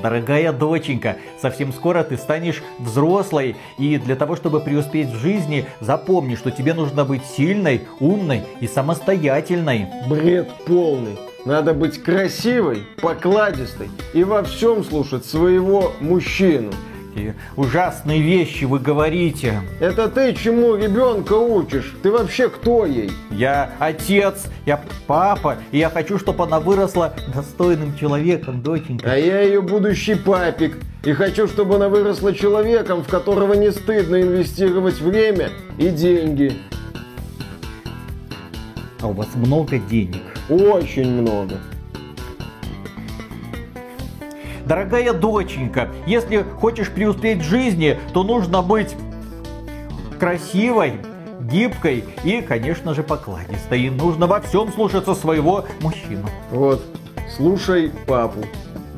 Дорогая доченька, совсем скоро ты станешь взрослой, и для того, чтобы преуспеть в жизни, запомни, что тебе нужно быть сильной, умной и самостоятельной. Бред полный. Надо быть красивой, покладистой и во всем слушать своего мужчину. Какие ужасные вещи вы говорите. Это ты чему ребенка учишь? Ты вообще кто ей? Я отец, я папа, и я хочу, чтобы она выросла достойным человеком, доченька. А я ее будущий папик. И хочу, чтобы она выросла человеком, в которого не стыдно инвестировать время и деньги. А у вас много денег. Очень много. Дорогая доченька, если хочешь преуспеть в жизни, то нужно быть красивой, гибкой и, конечно же, покладистой. И нужно во всем слушаться своего мужчину. Вот, слушай папу.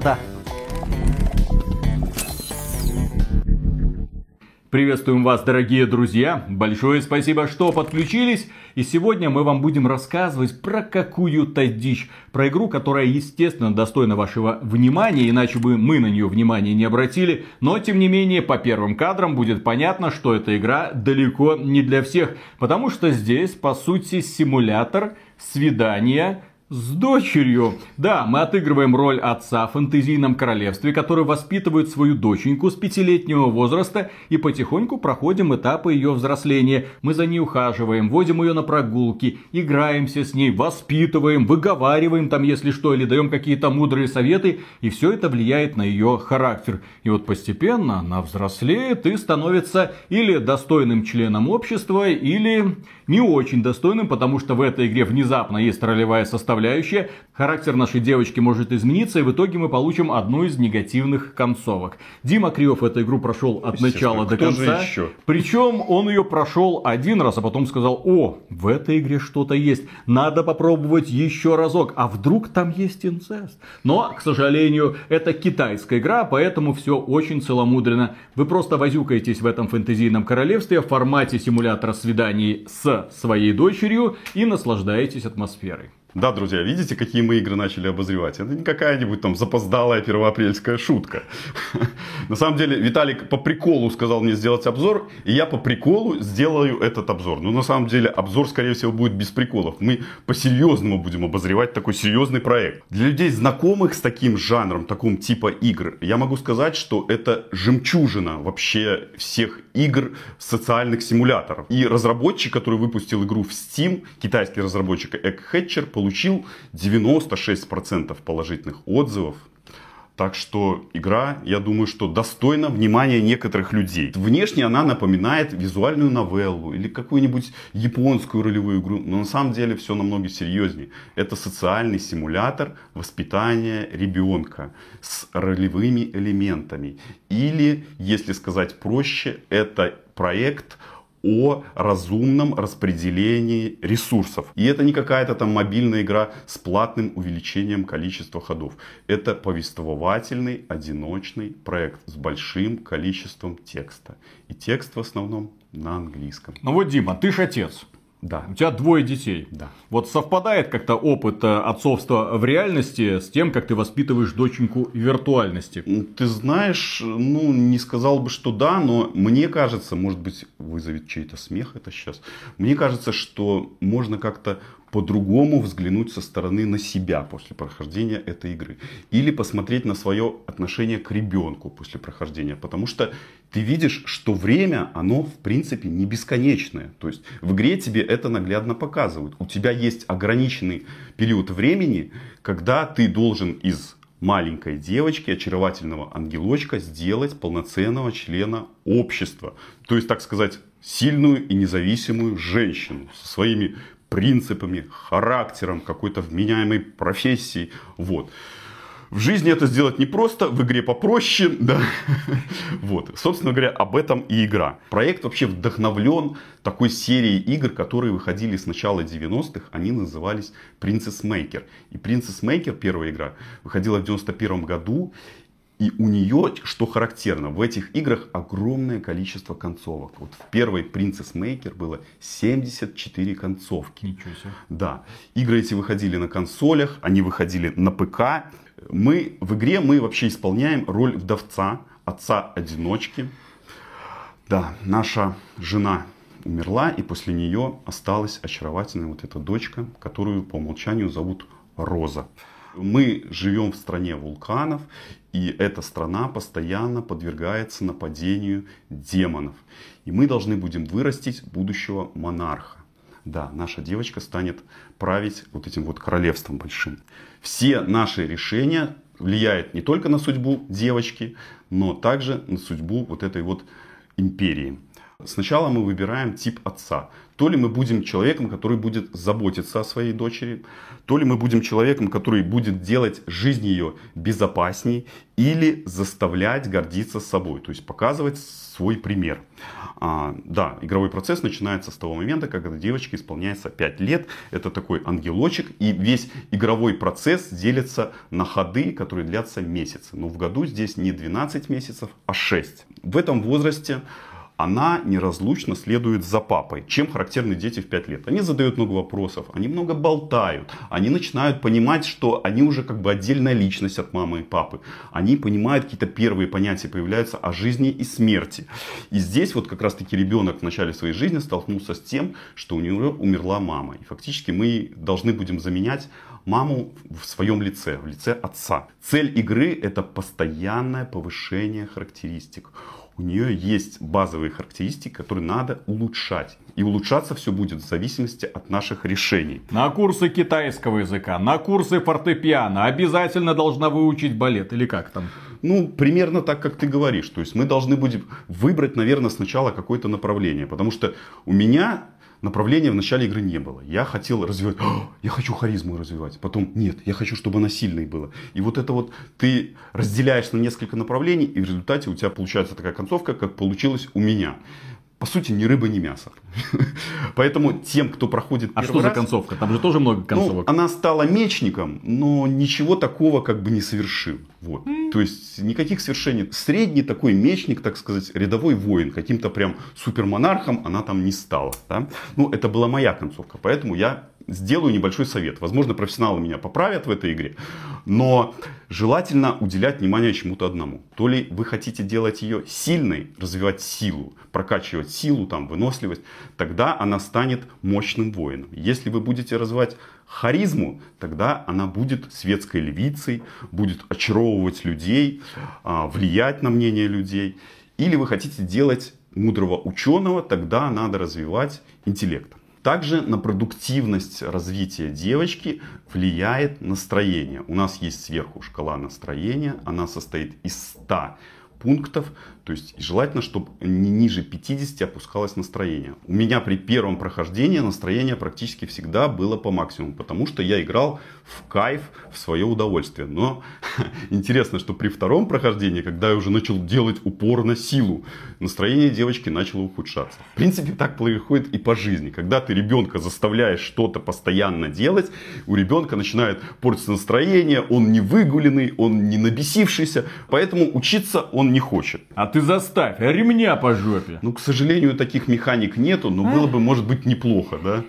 Да. Приветствуем вас, дорогие друзья! Большое спасибо, что подключились. И сегодня мы вам будем рассказывать про какую-то дичь. Про игру, которая, естественно, достойна вашего внимания, иначе бы мы на нее внимания не обратили. Но, тем не менее, по первым кадрам будет понятно, что эта игра далеко не для всех. Потому что здесь, по сути, симулятор свидания с дочерью. Да, мы отыгрываем роль отца в фэнтезийном королевстве, который воспитывает свою доченьку с пятилетнего возраста и потихоньку проходим этапы ее взросления. Мы за ней ухаживаем, водим ее на прогулки, играемся с ней, воспитываем, выговариваем там, если что, или даем какие-то мудрые советы. И все это влияет на ее характер. И вот постепенно она взрослеет и становится или достойным членом общества, или не очень достойным, потому что в этой игре внезапно есть ролевая составляющая. Характер нашей девочки может измениться, и в итоге мы получим одну из негативных концовок. Дима Криов эту игру прошел от начала до конца. Причем он ее прошел один раз, а потом сказал, о, в этой игре что-то есть, надо попробовать еще разок, а вдруг там есть инцест. Но, к сожалению, это китайская игра, поэтому все очень целомудренно. Вы просто возюкаетесь в этом фэнтезийном королевстве в формате симулятора свиданий с своей дочерью и наслаждаетесь атмосферой. Да, друзья, видите, какие мы игры начали обозревать? Это не какая-нибудь там запоздалая первоапрельская шутка. На самом деле, Виталик по приколу сказал мне сделать обзор, и я по приколу сделаю этот обзор. Но на самом деле, обзор, скорее всего, будет без приколов. Мы по-серьезному будем обозревать такой серьезный проект. Для людей, знакомых с таким жанром, таким типа игр, я могу сказать, что это жемчужина вообще всех игр социальных симуляторов. И разработчик, который выпустил игру в Steam, китайский разработчик Egghatcher, получил 96% положительных отзывов. Так что игра, я думаю, что достойна внимания некоторых людей. Внешне она напоминает визуальную новеллу или какую-нибудь японскую ролевую игру, но на самом деле все намного серьезнее. Это социальный симулятор воспитания ребенка с ролевыми элементами. Или, если сказать проще, это проект о разумном распределении ресурсов. И это не какая-то там мобильная игра с платным увеличением количества ходов. Это повествовательный, одиночный проект с большим количеством текста. И текст в основном на английском. Ну вот, Дима, ты ж отец. Да. У тебя двое детей. Да. Вот совпадает как-то опыт э, отцовства в реальности с тем, как ты воспитываешь доченьку в виртуальности? Ты знаешь, ну, не сказал бы, что да, но мне кажется, может быть, вызовет чей-то смех это сейчас. Мне кажется, что можно как-то по-другому взглянуть со стороны на себя после прохождения этой игры. Или посмотреть на свое отношение к ребенку после прохождения. Потому что ты видишь, что время, оно в принципе не бесконечное. То есть в игре тебе это наглядно показывают. У тебя есть ограниченный период времени, когда ты должен из маленькой девочки, очаровательного ангелочка, сделать полноценного члена общества. То есть, так сказать, сильную и независимую женщину со своими принципами, характером, какой-то вменяемой профессией. Вот. В жизни это сделать непросто, в игре попроще, да. Вот, собственно говоря, об этом и игра. Проект вообще вдохновлен такой серией игр, которые выходили с начала 90-х. Они назывались Princess Maker. И Princess Maker, первая игра, выходила в 91 году. И у нее, что характерно, в этих играх огромное количество концовок. Вот в первой Princess Maker было 74 концовки. Ничего себе. Да. Игры эти выходили на консолях, они выходили на ПК. Мы в игре мы вообще исполняем роль вдовца, отца-одиночки. Да, наша жена умерла, и после нее осталась очаровательная вот эта дочка, которую по умолчанию зовут Роза. Мы живем в стране вулканов, и эта страна постоянно подвергается нападению демонов. И мы должны будем вырастить будущего монарха. Да, наша девочка станет править вот этим вот королевством большим. Все наши решения влияют не только на судьбу девочки, но также на судьбу вот этой вот империи. Сначала мы выбираем тип отца. То ли мы будем человеком, который будет заботиться о своей дочери, то ли мы будем человеком, который будет делать жизнь ее безопасней или заставлять гордиться собой, то есть показывать свой пример. А, да, игровой процесс начинается с того момента, когда девочке исполняется 5 лет. Это такой ангелочек. И весь игровой процесс делится на ходы, которые длятся месяцы. Но в году здесь не 12 месяцев, а 6. В этом возрасте она неразлучно следует за папой. Чем характерны дети в 5 лет? Они задают много вопросов, они много болтают, они начинают понимать, что они уже как бы отдельная личность от мамы и папы. Они понимают какие-то первые понятия появляются о жизни и смерти. И здесь вот как раз таки ребенок в начале своей жизни столкнулся с тем, что у него умерла мама. И фактически мы должны будем заменять маму в своем лице, в лице отца. Цель игры это постоянное повышение характеристик у нее есть базовые характеристики, которые надо улучшать. И улучшаться все будет в зависимости от наших решений. На курсы китайского языка, на курсы фортепиано обязательно должна выучить балет или как там? Ну, примерно так, как ты говоришь. То есть мы должны будем выбрать, наверное, сначала какое-то направление. Потому что у меня направления в начале игры не было. Я хотел развивать, я хочу харизму развивать. Потом, нет, я хочу, чтобы она сильной была. И вот это вот ты разделяешь на несколько направлений, и в результате у тебя получается такая концовка, как получилось у меня по сути, ни рыба, ни мясо. Поэтому тем, кто проходит А что за раз, концовка? Там же тоже много ну, концовок. она стала мечником, но ничего такого как бы не совершил. Вот. То есть никаких свершений. Средний такой мечник, так сказать, рядовой воин, каким-то прям супермонархом она там не стала. Да? Ну, это была моя концовка, поэтому я сделаю небольшой совет. Возможно, профессионалы меня поправят в этой игре, но желательно уделять внимание чему-то одному. То ли вы хотите делать ее сильной, развивать силу, прокачивать силу, там, выносливость, тогда она станет мощным воином. Если вы будете развивать харизму, тогда она будет светской львицей, будет очаровывать людей, а, влиять на мнение людей. Или вы хотите делать мудрого ученого, тогда надо развивать интеллект. Также на продуктивность развития девочки влияет настроение. У нас есть сверху шкала настроения, она состоит из 100 пунктов, то есть желательно, чтобы не ниже 50 опускалось настроение. У меня при первом прохождении настроение практически всегда было по максимуму, потому что я играл в кайф, в свое удовольствие. Но интересно, что при втором прохождении, когда я уже начал делать упор на силу, настроение девочки начало ухудшаться. В принципе, так происходит и по жизни. Когда ты ребенка заставляешь что-то постоянно делать, у ребенка начинает портиться настроение, он не выгуленный, он не набесившийся, поэтому учиться он не хочет. А ты заставь, ремня по жопе. Ну, к сожалению, таких механик нету, но было бы, может быть, неплохо, да?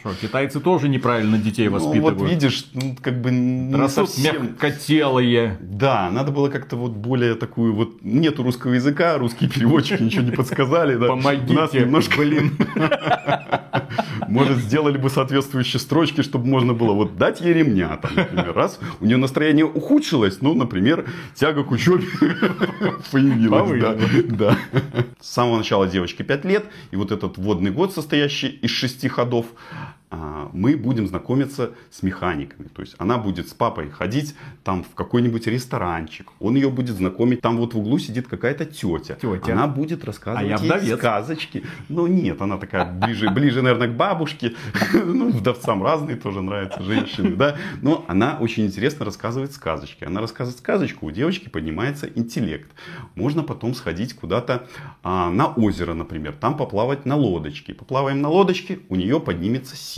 Что, китайцы тоже неправильно детей Ну, воспитывают. вот видишь, ну, как бы не Раз совсем... мягкотелые. Да, надо было как-то вот более такую вот... Нету русского языка, русские переводчики ничего не подсказали. Да. Помогите, У нас немножко, блин. Может, сделали бы соответствующие строчки, чтобы можно было вот дать ей ремня. Там, например, раз у нее настроение ухудшилось, ну, например, тяга к учебе появилась. Да, да. С самого начала девочки 5 лет, и вот этот вводный год, состоящий из шести ходов, мы будем знакомиться с механиками. То есть она будет с папой ходить там в какой-нибудь ресторанчик. Он ее будет знакомить. Там вот в углу сидит какая-то тетя. Тетя. Она будет рассказывать А я ей сказочки. Ну нет, она такая ближе, ближе, наверное, к бабушке. Ну, вдовцам разные тоже нравятся женщины, да. Но она очень интересно рассказывает сказочки. Она рассказывает сказочку, у девочки поднимается интеллект. Можно потом сходить куда-то а, на озеро, например. Там поплавать на лодочке. Поплаваем на лодочке, у нее поднимется сила.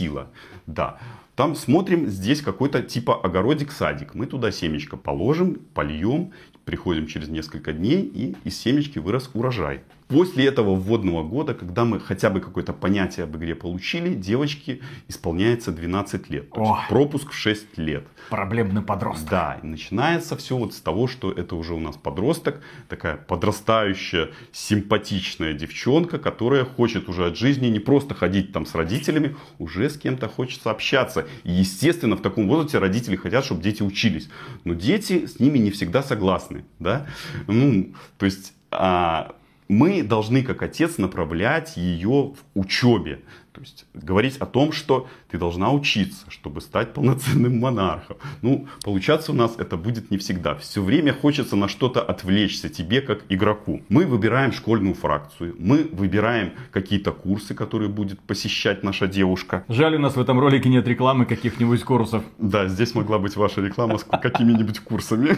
Да. Там смотрим, здесь какой-то типа огородик-садик. Мы туда семечко положим, польем, приходим через несколько дней и из семечки вырос урожай. После этого вводного года, когда мы хотя бы какое-то понятие об игре получили, девочке исполняется 12 лет. То есть пропуск в 6 лет. Проблемный подросток. Да, и начинается все вот с того, что это уже у нас подросток, такая подрастающая, симпатичная девчонка, которая хочет уже от жизни не просто ходить там с родителями, уже с кем-то хочется общаться. И естественно, в таком возрасте родители хотят, чтобы дети учились. Но дети с ними не всегда согласны, да. Ну, то есть а, мы должны как отец направлять ее в учебе. То есть говорить о том, что ты должна учиться, чтобы стать полноценным монархом. Ну, получаться у нас это будет не всегда. Все время хочется на что-то отвлечься тебе, как игроку. Мы выбираем школьную фракцию, мы выбираем какие-то курсы, которые будет посещать наша девушка. Жаль, у нас в этом ролике нет рекламы каких-нибудь курсов. Да, здесь могла быть ваша реклама с какими-нибудь курсами.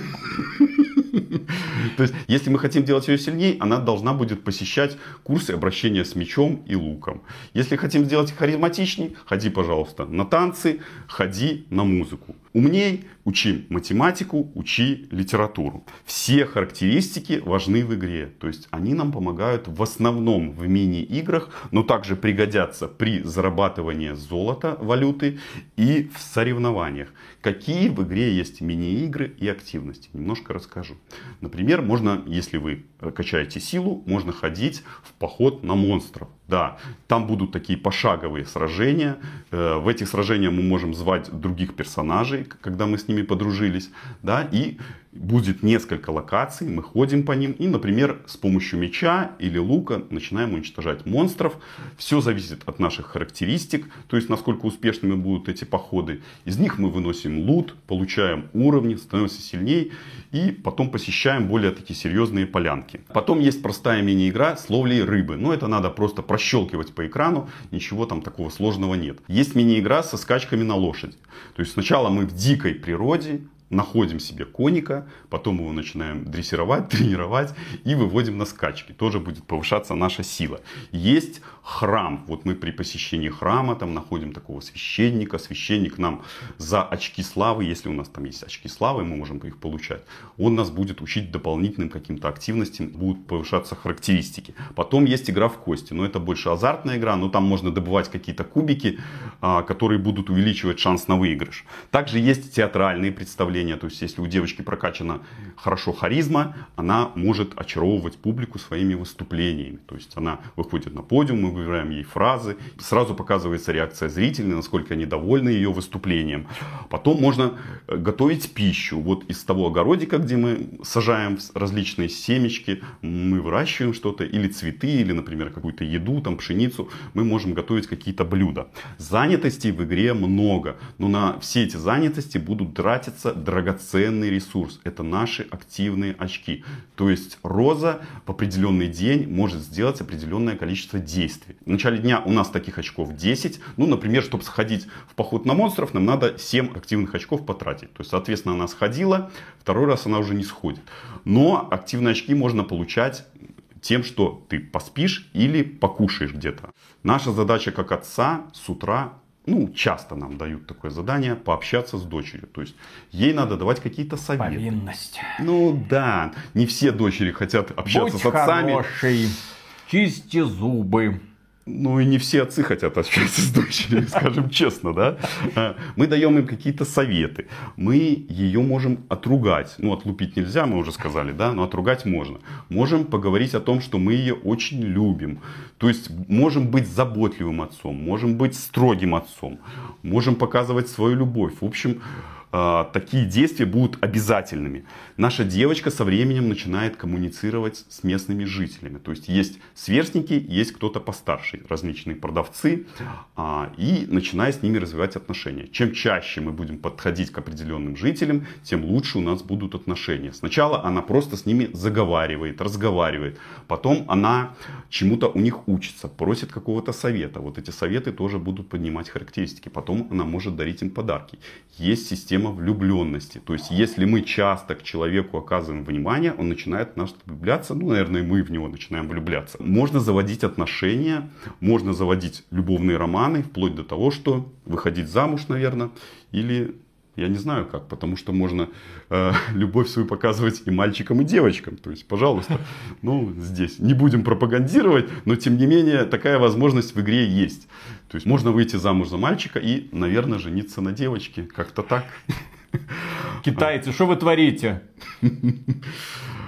То есть, если мы хотим делать ее сильнее, она должна будет посещать курсы обращения с мечом и луком. Если хотим сделать харизматичней, ходи, пожалуйста, на танцы, ходи на музыку. Умней, учи математику, учи литературу. Все характеристики важны в игре. То есть они нам помогают в основном в мини-играх, но также пригодятся при зарабатывании золота, валюты и в соревнованиях. Какие в игре есть мини-игры и активности? Немножко расскажу. Например, можно, если вы качаете силу, можно ходить в поход на монстров. Да, там будут такие пошаговые сражения. Э, В этих сражениях мы можем звать других персонажей, когда мы с ними подружились. Да, и будет несколько локаций, мы ходим по ним и, например, с помощью меча или лука начинаем уничтожать монстров. Все зависит от наших характеристик, то есть насколько успешными будут эти походы. Из них мы выносим лут, получаем уровни, становимся сильнее и потом посещаем более такие серьезные полянки. Потом есть простая мини-игра с ловлей рыбы. Но это надо просто прощелкивать по экрану, ничего там такого сложного нет. Есть мини-игра со скачками на лошади. То есть сначала мы в дикой природе, находим себе коника, потом его начинаем дрессировать, тренировать и выводим на скачки. Тоже будет повышаться наша сила. Есть храм. Вот мы при посещении храма там находим такого священника. Священник нам за очки славы, если у нас там есть очки славы, мы можем их получать. Он нас будет учить дополнительным каким-то активностям, будут повышаться характеристики. Потом есть игра в кости. Но это больше азартная игра, но там можно добывать какие-то кубики, а, которые будут увеличивать шанс на выигрыш. Также есть театральные представления. То есть, если у девочки прокачана хорошо харизма, она может очаровывать публику своими выступлениями. То есть, она выходит на подиум, мы выбираем ей фразы, сразу показывается реакция зрителей, насколько они довольны ее выступлением. Потом можно э, готовить пищу. Вот из того огородика, где мы сажаем различные семечки, мы выращиваем что-то, или цветы, или, например, какую-то еду, там, пшеницу, мы можем готовить какие-то блюда. Занятостей в игре много, но на все эти занятости будут тратиться драгоценный ресурс. Это наши активные очки. То есть Роза в определенный день может сделать определенное количество действий. В начале дня у нас таких очков 10. Ну, например, чтобы сходить в поход на монстров, нам надо 7 активных очков потратить. То есть, соответственно, она сходила, второй раз она уже не сходит. Но активные очки можно получать тем, что ты поспишь или покушаешь где-то. Наша задача как отца с утра ну, часто нам дают такое задание, пообщаться с дочерью. То есть, ей надо давать какие-то советы. Повинность. Ну, да, не все дочери хотят общаться Будь с отцами. хороший, чисти зубы. Ну, и не все отцы хотят общаться с дочерью, скажем честно, да. А, Мы даем им какие-то советы. Мы ее можем отругать. Ну, отлупить нельзя, мы уже сказали, да, но отругать можно. Можем поговорить о том, что мы ее очень любим. То есть, можем быть заботливым отцом, можем быть строгим отцом, можем показывать свою любовь. В общем, а, такие действия будут обязательными. Наша девочка со временем начинает коммуницировать с местными жителями. То есть есть сверстники, есть кто-то постарше, различные продавцы, а, и начиная с ними развивать отношения. Чем чаще мы будем подходить к определенным жителям, тем лучше у нас будут отношения. Сначала она просто с ними заговаривает, разговаривает. Потом она чему-то у них учится, просит какого-то совета. Вот эти советы тоже будут поднимать характеристики. Потом она может дарить им подарки. Есть система тема влюбленности. То есть, если мы часто к человеку оказываем внимание, он начинает в нас влюбляться, ну, наверное, и мы в него начинаем влюбляться. Можно заводить отношения, можно заводить любовные романы, вплоть до того, что выходить замуж, наверное, или я не знаю как, потому что можно э, любовь свою показывать и мальчикам, и девочкам. То есть, пожалуйста, ну, здесь не будем пропагандировать, но тем не менее такая возможность в игре есть. То есть, можно выйти замуж за мальчика и, наверное, жениться на девочке. Как-то так. Китайцы, что вы творите?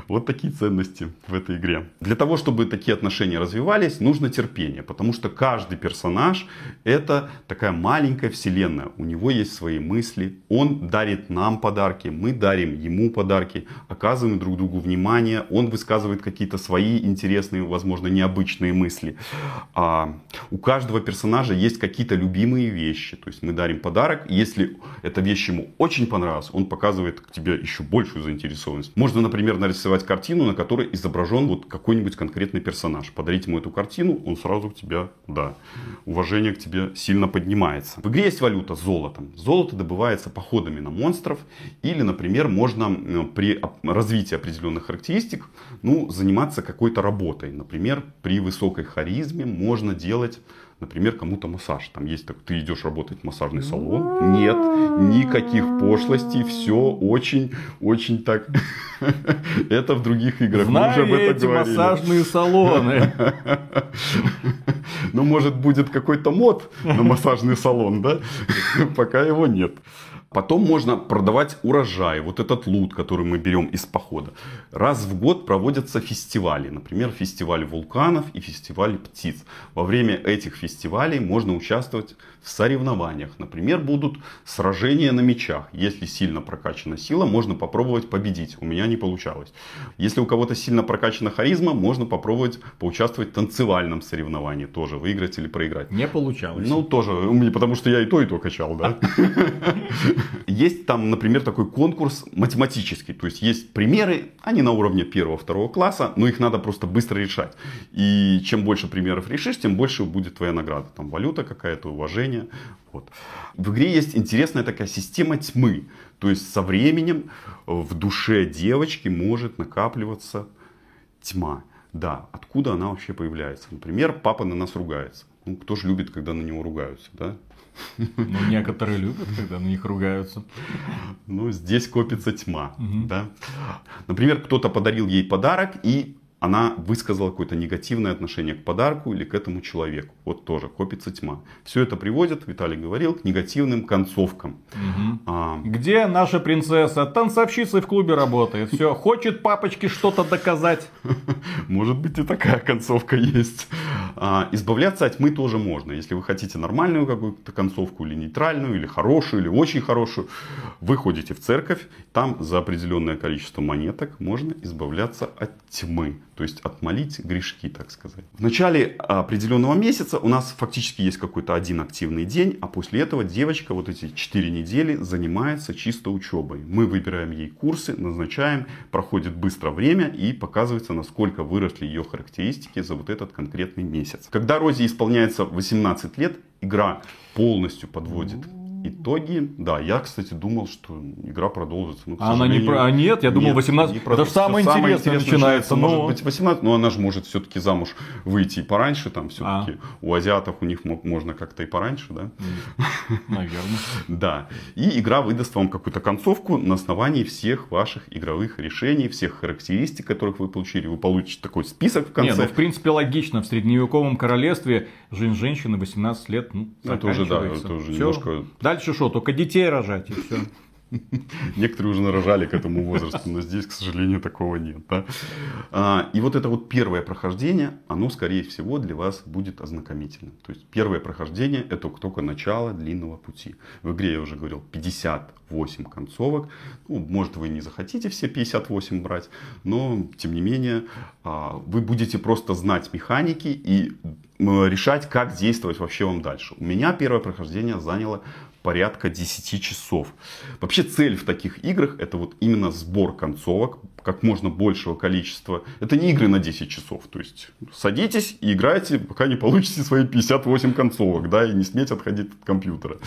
Вот такие ценности в этой игре. Для того, чтобы такие отношения развивались, нужно терпение. Потому что каждый персонаж это такая маленькая вселенная. У него есть свои мысли. Он дарит нам подарки, мы дарим ему подарки, оказываем друг другу внимание. Он высказывает какие-то свои интересные, возможно, необычные мысли. А у каждого персонажа есть какие-то любимые вещи. То есть мы дарим подарок. Если эта вещь ему очень понравилась, он показывает к тебе еще большую заинтересованность. Можно, например, нарисовать картину, на которой изображен вот какой-нибудь конкретный персонаж. Подарить ему эту картину, он сразу к тебе, да, уважение к тебе сильно поднимается. В игре есть валюта золото. Золото добывается походами на монстров или, например, можно э, при развитии определенных характеристик, ну, заниматься какой-то работой. Например, при высокой харизме можно делать например, кому-то массаж. Там есть, так, ты идешь работать в массажный салон. Нет, никаких пошлостей, все очень, очень так. Это в других играх. Знаю Мы уже об этом эти говорили. массажные салоны. Ну, может, будет какой-то мод на массажный салон, да? Пока его нет. Потом можно продавать урожай, вот этот лут, который мы берем из похода. Раз в год проводятся фестивали, например, фестиваль вулканов и фестиваль птиц. Во время этих фестивалей можно участвовать в соревнованиях. Например, будут сражения на мечах. Если сильно прокачана сила, можно попробовать победить. У меня не получалось. Если у кого-то сильно прокачана харизма, можно попробовать поучаствовать в танцевальном соревновании. Тоже выиграть или проиграть. Не получалось. Ну, тоже. Потому что я и то, и то качал, да. Есть там, например, такой конкурс математический. То есть есть примеры, они на уровне первого-второго класса, но их надо просто быстро решать. И чем больше примеров решишь, тем больше будет твоя награда. Там валюта какая-то, уважение. Вот. В игре есть интересная такая система тьмы. То есть со временем в душе девочки может накапливаться тьма. Да, откуда она вообще появляется? Например, папа на нас ругается. Ну, кто же любит, когда на него ругаются, да? Ну, некоторые любят, когда на них ругаются. Ну, здесь копится тьма. Угу. Да? Например, кто-то подарил ей подарок, и она высказала какое-то негативное отношение к подарку или к этому человеку. Вот тоже копится тьма. Все это приводит, Виталий говорил, к негативным концовкам. Угу. А... Где наша принцесса? Танцовщицей в клубе работает. Все, хочет папочке что-то доказать. Может быть и такая концовка есть. А, избавляться от тьмы тоже можно. Если вы хотите нормальную какую-то концовку, или нейтральную, или хорошую, или очень хорошую, вы ходите в церковь, там за определенное количество монеток можно избавляться от тьмы. То есть отмолить грешки, так сказать. В начале определенного месяца у нас фактически есть какой-то один активный день, а после этого девочка вот эти 4 недели занимается чисто учебой. Мы выбираем ей курсы, назначаем, проходит быстро время и показывается, насколько выросли ее характеристики за вот этот конкретный месяц. Когда Розе исполняется 18 лет, игра полностью подводит итоги, да, я, кстати, думал, что игра продолжится. Но, а она не про... А нет, я думал, 18... Не это же самое интересное, интересное начинается. Но... Может быть 18, но она же может все-таки замуж выйти и пораньше, там все-таки а. у азиатов у них можно как-то и пораньше, да? Наверное. Да. И игра выдаст вам какую-то концовку на основании всех ваших игровых решений, всех характеристик, которых вы получили. Вы получите такой список в конце. Не, ну, в принципе, логично. В средневековом королевстве жизнь женщины 18 лет, ну, Это уже, да, это уже немножко... Дальше что, только детей рожать и все. Некоторые уже нарожали к этому возрасту, но здесь, к сожалению, такого нет. Да? А, и вот это вот первое прохождение, оно, скорее всего, для вас будет ознакомительным. То есть первое прохождение это только начало длинного пути. В игре, я уже говорил, 58 концовок. Ну, может, вы не захотите все 58 брать, но, тем не менее, а, вы будете просто знать механики и решать, как действовать вообще вам дальше. У меня первое прохождение заняло порядка 10 часов. Вообще цель в таких играх это вот именно сбор концовок, как можно большего количества. Это не игры на 10 часов. То есть садитесь и играйте, пока не получите свои 58 концовок, да, и не сметь отходить от компьютера.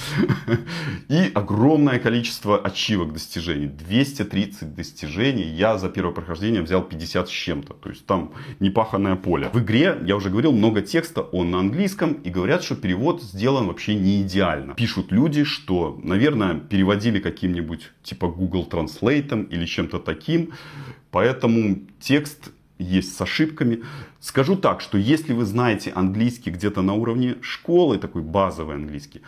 И огромное количество ачивок достижений. 230 достижений. Я за первое прохождение взял 50 с чем-то. То есть там непаханное поле. В игре, я уже говорил, много текста, он на английском. И говорят, что перевод сделан вообще не идеально. Пишут люди, что, наверное, переводили каким-нибудь типа Google Translate или чем-то таким. Поэтому текст есть с ошибками. Скажу так, что если вы знаете английский где-то на уровне школы, такой базовый английский,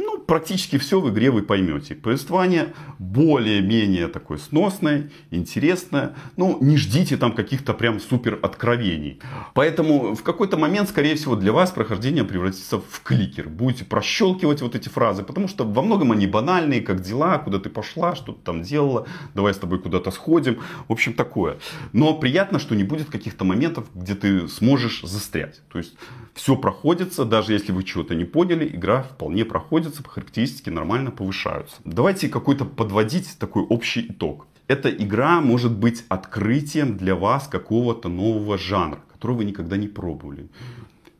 ну, практически все в игре вы поймете. Повествование более-менее такое сносное, интересное. Ну, не ждите там каких-то прям супер откровений. Поэтому в какой-то момент, скорее всего, для вас прохождение превратится в кликер. Будете прощелкивать вот эти фразы, потому что во многом они банальные, как дела, куда ты пошла, что ты там делала, давай с тобой куда-то сходим. В общем, такое. Но приятно, что не будет каких-то моментов, где ты сможешь застрять. То есть все проходится, даже если вы чего-то не поняли, игра вполне проходится, характеристики нормально повышаются. Давайте какой-то подводить такой общий итог. Эта игра может быть открытием для вас какого-то нового жанра, который вы никогда не пробовали.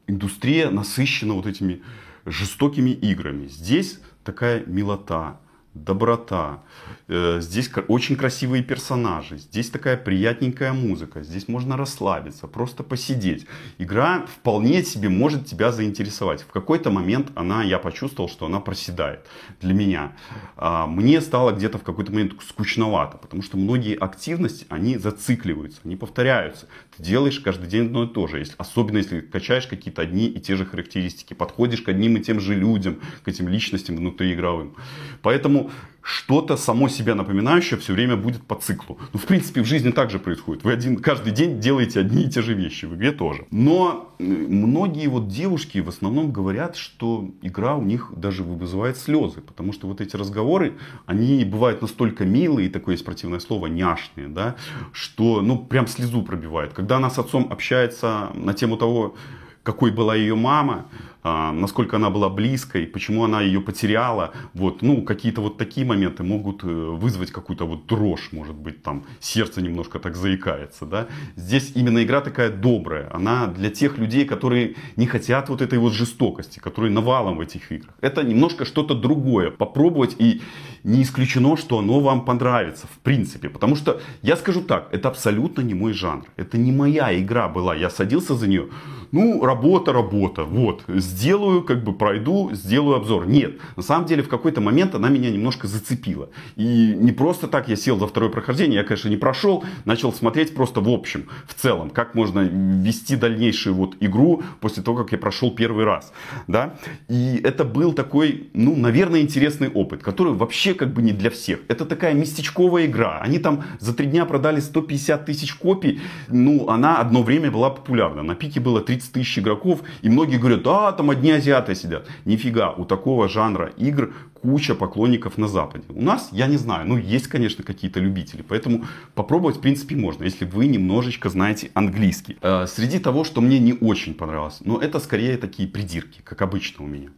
Индустрия насыщена вот этими жестокими играми. Здесь такая милота, доброта. Э, здесь очень красивые персонажи. Здесь такая приятненькая музыка. Здесь можно расслабиться, просто посидеть. Игра вполне себе может тебя заинтересовать. В какой-то момент она, я почувствовал, что она проседает для меня. А, мне стало где-то в какой-то момент скучновато, потому что многие активности, они зацикливаются, они повторяются. Ты делаешь каждый день одно и то же. Особенно если качаешь какие-то одни и те же характеристики, подходишь к одним и тем же людям, к этим личностям внутриигровым. Поэтому что-то само себя напоминающее все время будет по циклу. Ну, в принципе, в жизни также происходит. Вы один, каждый день делаете одни и те же вещи, в игре тоже. Но многие вот девушки в основном говорят, что игра у них даже вызывает слезы, потому что вот эти разговоры, они бывают настолько милые, такое есть противное слово, няшные, да, что, ну, прям слезу пробивает. Когда она с отцом общается на тему того, какой была ее мама, а, насколько она была близкой, почему она ее потеряла. Вот, ну, какие-то вот такие моменты могут э, вызвать какую-то вот дрожь, может быть, там сердце немножко так заикается, да. Здесь именно игра такая добрая, она для тех людей, которые не хотят вот этой вот жестокости, которые навалом в этих играх. Это немножко что-то другое, попробовать и не исключено, что оно вам понравится, в принципе. Потому что, я скажу так, это абсолютно не мой жанр. Это не моя игра была. Я садился за нее. Ну, работа, работа. Вот. Сделаю, как бы пройду, сделаю обзор. Нет. На самом деле, в какой-то момент она меня немножко зацепила. И не просто так я сел за второе прохождение. Я, конечно, не прошел. Начал смотреть просто в общем, в целом, как можно вести дальнейшую вот игру после того, как я прошел первый раз. Да? И это был такой, ну, наверное, интересный опыт, который вообще как бы не для всех. Это такая местечковая игра. Они там за три дня продали 150 тысяч копий. Ну, она одно время была популярна. На пике было 30 тысяч игроков. И многие говорят, а, там одни азиаты сидят. Нифига, у такого жанра игр куча поклонников на Западе. У нас, я не знаю, ну, есть, конечно, какие-то любители. Поэтому попробовать, в принципе, можно, если вы немножечко знаете английский. Э, среди того, что мне не очень понравилось, но это скорее такие придирки, как обычно у меня.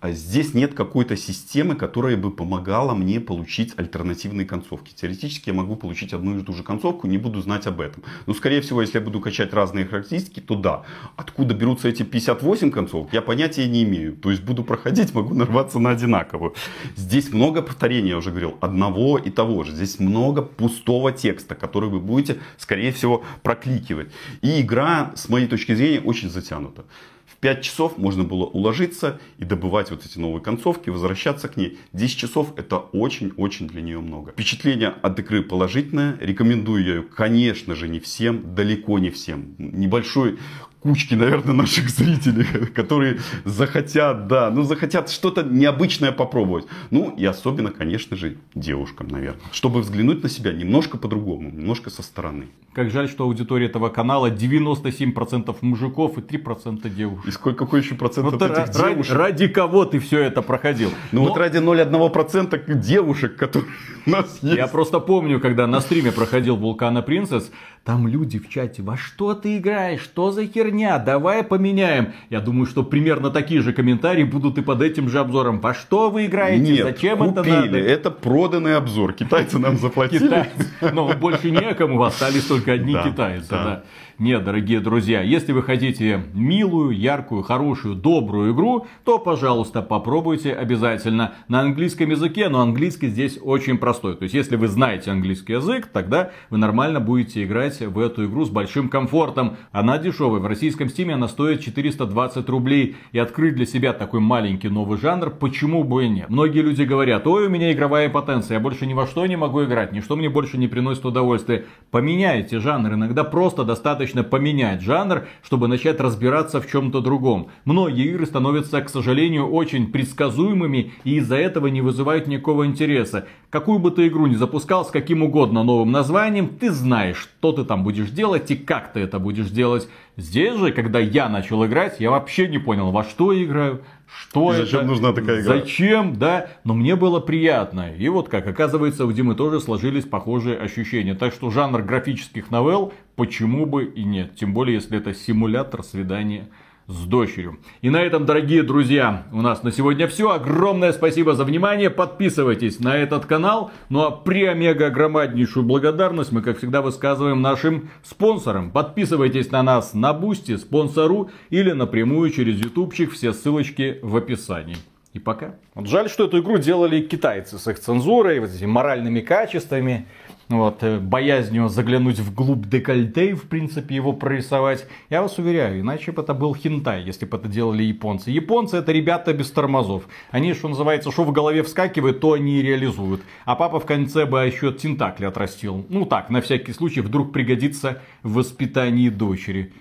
А здесь нет какой-то системы, которая бы помогала мне получить альтернативные концовки. Теоретически я могу получить одну и ту же концовку, не буду знать об этом. Но, скорее всего, если я буду качать разные характеристики, то да. Откуда берутся эти 58 концовок, я понятия не имею. То есть буду проходить, могу нарваться на одинаковую. Здесь много повторений, я уже говорил, одного и того же. Здесь много пустого текста, который вы будете, скорее всего, прокликивать. И игра, с моей точки зрения, очень затянута. В 5 часов можно было уложиться и добывать вот эти новые концовки, возвращаться к ней. 10 часов это очень-очень для нее много. Впечатление от игры положительное. Рекомендую ее, конечно же, не всем, далеко не всем. Небольшой кучки, наверное, наших зрителей, которые захотят, да, ну захотят что-то необычное попробовать. Ну и особенно, конечно же, девушкам, наверное. Чтобы взглянуть на себя немножко по-другому, немножко со стороны. Как жаль, что аудитория этого канала 97% мужиков и 3% девушек. И сколько, какой еще процент вот этих ради, девушек? Ради кого ты все это проходил? Ну Но... вот ради 0,1% девушек, которые У нас есть. Я просто помню, когда на стриме проходил Вулкана Принцесс, там люди в чате, во что ты играешь, что за херня, давай поменяем. Я думаю, что примерно такие же комментарии будут и под этим же обзором. Во что вы играете, Нет, зачем купили. это надо? Это проданный обзор. Китайцы нам заплатили. Китайцы. Но больше некому, остались только одни китайцы. Нет, дорогие друзья, если вы хотите милую, яркую, хорошую, добрую игру, то, пожалуйста, попробуйте обязательно на английском языке, но английский здесь очень простой. То есть, если вы знаете английский язык, тогда вы нормально будете играть в эту игру с большим комфортом. Она дешевая, в российском стиме она стоит 420 рублей. И открыть для себя такой маленький новый жанр, почему бы и нет? Многие люди говорят, ой, у меня игровая потенция, я больше ни во что не могу играть, ничто мне больше не приносит удовольствия. Поменяйте жанр, иногда просто достаточно поменять жанр, чтобы начать разбираться в чем-то другом. Многие игры становятся, к сожалению, очень предсказуемыми и из-за этого не вызывают никакого интереса. Какую бы ты игру ни запускал с каким угодно новым названием, ты знаешь, что ты там будешь делать и как ты это будешь делать. Здесь же, когда я начал играть, я вообще не понял, во что я играю, что зачем это, нужна такая игра? Зачем, да, но мне было приятно. И вот как оказывается, у Димы тоже сложились похожие ощущения. Так что жанр графических новелл, почему бы и нет. Тем более, если это симулятор свидания с дочерью. И на этом, дорогие друзья, у нас на сегодня все. Огромное спасибо за внимание. Подписывайтесь на этот канал. Ну а преомегагромаднейшую благодарность мы, как всегда, высказываем нашим спонсорам. Подписывайтесь на нас на Boosty, Sponsr или напрямую через ютубчик. Все ссылочки в описании. И пока. Вот жаль, что эту игру делали китайцы с их цензурой, вот этими моральными качествами, вот, э, боязнью заглянуть вглубь декольте, и, в принципе, его прорисовать. Я вас уверяю, иначе бы это был хентай, если бы это делали японцы. Японцы это ребята без тормозов. Они, что называется, что в голове вскакивает, то они и реализуют. А папа в конце бы еще тентакли отрастил. Ну так, на всякий случай, вдруг пригодится в воспитании дочери.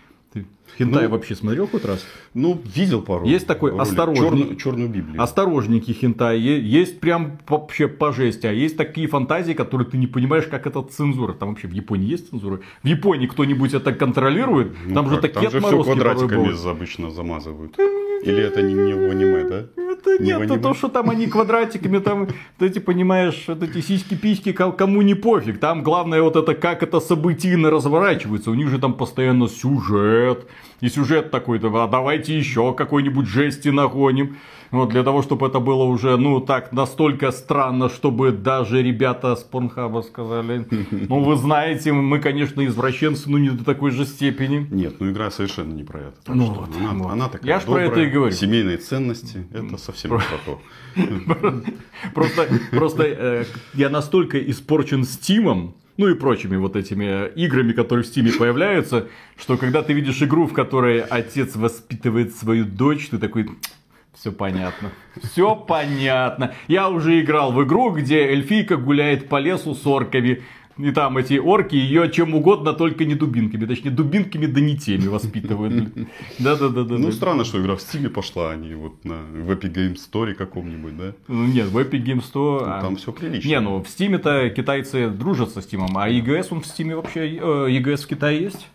Хентай Ну, вообще смотрел хоть раз? Ну, видел пару. Есть такой осторожный- Черную, черную Библию. Осторожненький хентай. Есть прям вообще по жести. А есть такие фантазии, которые ты не понимаешь, как это цензура. Там вообще в Японии есть цензура? В Японии кто-нибудь это контролирует? Ну там же как, такие Там же все квадратиками обычно замазывают. Или это не, не в аниме, да? Это Не нет, это то, что там они квадратиками, там, вот эти, понимаешь, вот эти сиськи-письки, ко- кому не пофиг. Там главное вот это, как это событийно разворачивается. У них же там постоянно сюжет. И сюжет такой, да, а давайте еще какой-нибудь жести нагоним. Вот, для того, чтобы это было уже, ну, так, настолько странно, чтобы даже ребята с Порнхаба сказали, ну, вы знаете, мы, конечно, извращенцы, но не до такой же степени. Нет, ну игра совершенно не про это. Ну вот, она, вот. она такая Я ж про это добрая, и говорю. Семейные ценности, это совсем не про то. Просто, просто э, я настолько испорчен Стимом, ну и прочими вот этими э, играми, которые в Стиме появляются, что когда ты видишь игру, в которой отец воспитывает свою дочь, ты такой, все понятно. Все понятно. Я уже играл в игру, где эльфийка гуляет по лесу с орками. И там эти орки ее чем угодно, только не дубинками. Точнее, дубинками да не теми воспитывают. Да-да-да. Ну, странно, что игра в стиле пошла, а не вот на, в Epic Game Store каком-нибудь, да? Ну, Нет, в Epic Games 100... Ну, там всё прилично. Не, ну в Steam-то китайцы дружат со Steam, а EGS он в Steam вообще... э, EGS в Китае есть?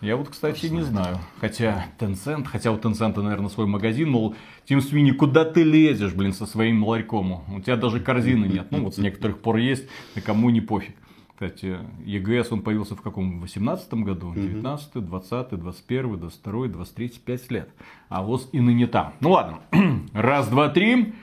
Я вот, кстати, не знаю. Хотя Tencent, хотя у Tencent, наверное, свой магазин, мол, Тим Свини, куда ты лезешь, блин, со своим ларьком? У тебя даже корзины нет. Ну, вот с некоторых пор есть, и кому не пофиг. Кстати, EGS он появился в каком? В 18 году? 19 20 21 22 23 5 лет. А вот и ныне там. Ну ладно. Раз, два, три.